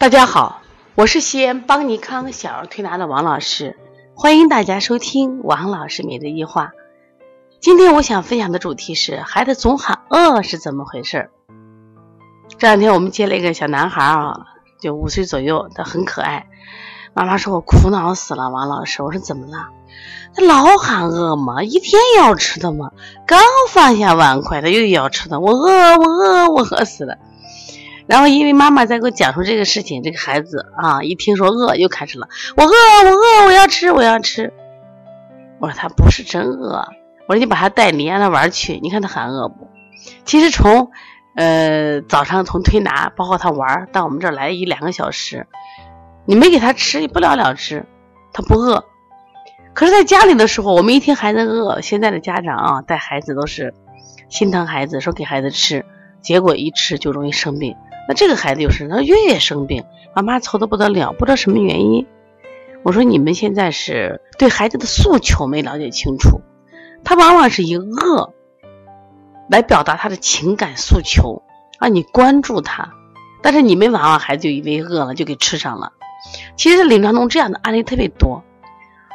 大家好，我是西安邦尼康小儿推拿的王老师，欢迎大家收听王老师每日一话。今天我想分享的主题是孩子总喊饿是怎么回事？这两天我们接了一个小男孩啊，就五岁左右，他很可爱。妈妈说我苦恼死了，王老师，我说怎么了？他老喊饿嘛，一天要吃的嘛，刚放下碗筷，他又要吃的，我饿，我饿，我饿死了。然后因为妈妈在给我讲述这个事情，这个孩子啊，一听说饿又开始了，我饿，我饿，我要吃，我要吃。我说他不是真饿，我说你把他带你让他玩去，你看他喊饿不？其实从呃早上从推拿，包括他玩到我们这儿来一两个小时，你没给他吃，你不了了之，他不饿。可是在家里的时候，我们一听孩子饿，现在的家长啊带孩子都是心疼孩子，说给孩子吃，结果一吃就容易生病。那这个孩子就是，他月月生病，妈妈愁的不得了，不知道什么原因。我说你们现在是对孩子的诉求没了解清楚，他往往是以饿来表达他的情感诉求，让你关注他，但是你们往往孩子就以为饿了就给吃上了。其实临床中这样的案例特别多，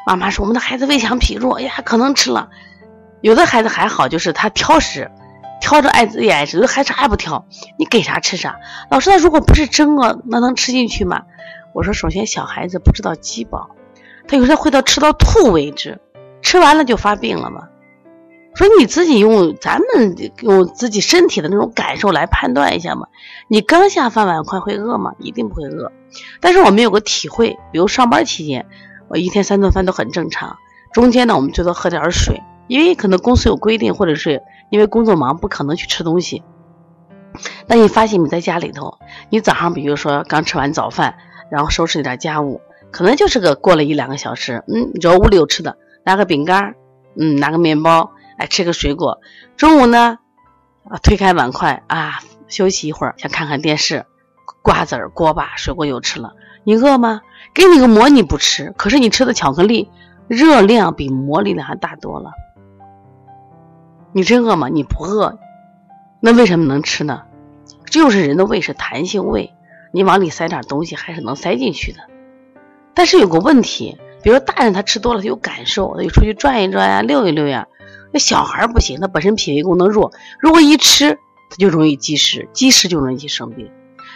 妈妈说我们的孩子胃强脾弱，哎呀可能吃了，有的孩子还好，就是他挑食。挑着爱自己爱吃，有孩子还不挑，你给啥吃啥。老师，那如果不是真饿，那能吃进去吗？我说，首先小孩子不知道饥饱，他有时候会到吃到吐为止，吃完了就发病了嘛。说你自己用咱们用自己身体的那种感受来判断一下嘛。你刚下饭碗筷会饿吗？一定不会饿。但是我们有个体会，比如上班期间，我一天三顿饭都很正常，中间呢我们最多喝点水。因为可能公司有规定，或者是因为工作忙，不可能去吃东西。那你发现你在家里头，你早上比如说刚吃完早饭，然后收拾点家务，可能就是个过了一两个小时，嗯，你说屋里有吃的，拿个饼干，嗯，拿个面包，哎，吃个水果。中午呢，啊，推开碗筷啊，休息一会儿，想看看电视，瓜子儿、锅巴、水果又吃了。你饿吗？给你个馍你不吃，可是你吃的巧克力热量比馍力量还大多了。你真饿吗？你不饿，那为什么能吃呢？就是人的胃是弹性胃，你往里塞点东西还是能塞进去的。但是有个问题，比如大人他吃多了他有感受，他就出去转一转呀，溜一溜呀。那小孩不行，他本身脾胃功能弱，如果一吃他就容易积食，积食就容易生病。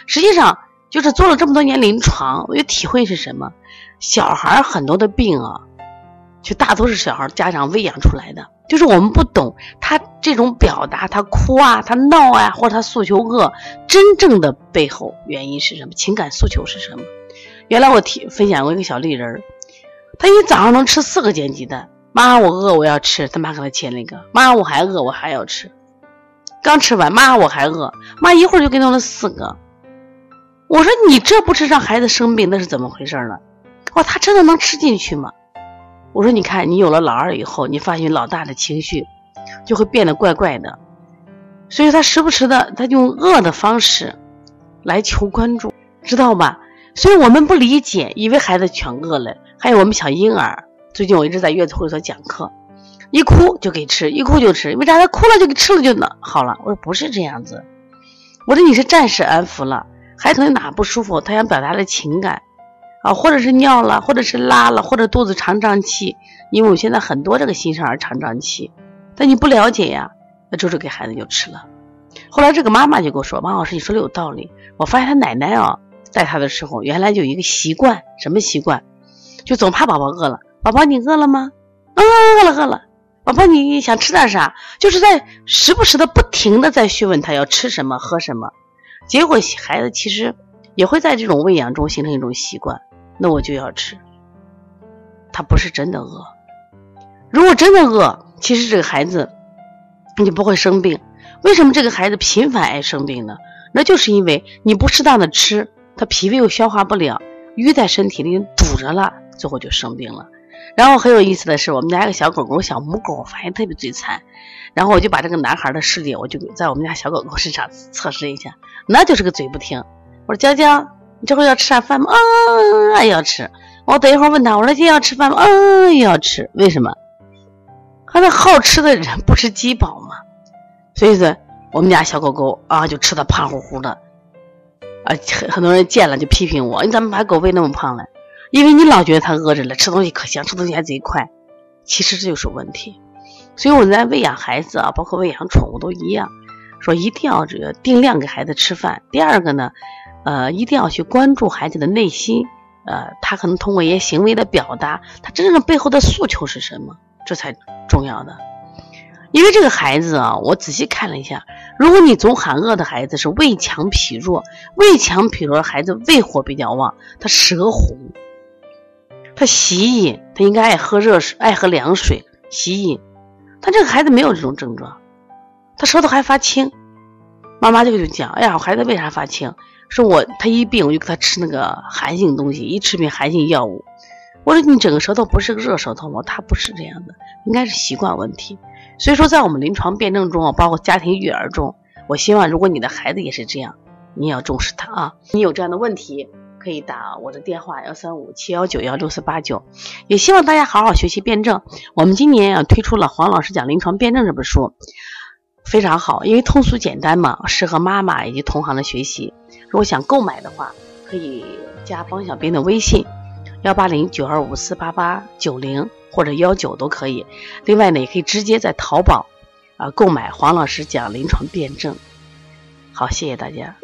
实际上就是做了这么多年临床，我就体会是什么？小孩很多的病啊，就大多是小孩家长喂养出来的。就是我们不懂他这种表达，他哭啊，他闹啊，或者他诉求饿，真正的背后原因是什么？情感诉求是什么？原来我提分享过一个小丽人儿，他一早上能吃四个煎鸡蛋，妈我饿我要吃，他妈给他切了一个，妈我还饿我还要吃，刚吃完妈我还饿，妈一会儿就给弄了四个，我说你这不是让孩子生病，那是怎么回事呢？哇，他真的能吃进去吗？我说，你看，你有了老二以后，你发现老大的情绪就会变得怪怪的，所以他时不时的，他用饿的方式来求关注，知道吧？所以我们不理解，以为孩子全饿了。还有我们小婴儿，最近我一直在月子会所讲课，一哭就给吃，一哭就吃，为啥？他哭了就给吃了就能好了？我说不是这样子，我说你是暂时安抚了，孩子哪不舒服，他想表达的情感。啊，或者是尿了，或者是拉了，或者肚子常胀气，因为我现在很多这个新生儿常胀气，但你不了解呀，那周周给孩子就吃了。后来这个妈妈就跟我说：“王老师，你说的有道理。”我发现他奶奶啊带他的时候，原来有一个习惯，什么习惯？就总怕宝宝饿了。宝宝你饿了吗？嗯，饿了饿了。宝宝你想吃点啥？就是在时不时的不停的在询问他要吃什么喝什么。结果孩子其实也会在这种喂养中形成一种习惯。那我就要吃，他不是真的饿。如果真的饿，其实这个孩子你不会生病。为什么这个孩子频繁爱生病呢？那就是因为你不适当的吃，他脾胃又消化不了，淤在身体里堵着了，最后就生病了。然后很有意思的是，我们家一个小狗狗，小母狗，发现特别嘴馋。然后我就把这个男孩的视力，我就在我们家小狗狗身上测试一下，那就是个嘴不停。我说娇娇。你这会要吃啥饭吗？嗯啊，要吃。我等一会儿问他，我说今天要吃饭吗？啊，要吃。为什么？他那好吃的人不吃饥饱吗？所以说，我们家小狗狗啊，就吃的胖乎乎的，啊，很很多人见了就批评我，你怎么把狗喂那么胖了？因为你老觉得它饿着了，吃东西可香，吃东西还贼快，其实这就是问题。所以我们在喂养孩子啊，包括喂养宠物都一样，说一定要这个定量给孩子吃饭。第二个呢，呃，一定要去关注孩子的内心，呃，他可能通过一些行为的表达，他真正背后的诉求是什么，这才重要的。因为这个孩子啊，我仔细看了一下，如果你总喊饿的孩子是胃强脾弱，胃强脾弱的孩子胃火比较旺，他舌红，他喜饮，他应该爱喝热水，爱喝凉水，喜饮。但这个孩子没有这种症状，他舌头还发青。妈妈就就讲，哎呀，我孩子为啥发青？说我他一病我就给他吃那个寒性东西，一吃病寒性药物。我说你整个舌头不是个热舌头吗？他不是这样的，应该是习惯问题。所以说，在我们临床辩证中啊，包括家庭育儿中，我希望如果你的孩子也是这样，你也要重视他啊。你有这样的问题，可以打我的电话幺三五七幺九幺六四八九。也希望大家好好学习辩证。我们今年啊推出了黄老师讲临床辩证这本书，非常好，因为通俗简单嘛，适合妈妈以及同行的学习。如果想购买的话，可以加方小斌的微信幺八零九二五四八八九零。或者幺九都可以，另外呢，也可以直接在淘宝啊购买黄老师讲临床辩证。好，谢谢大家。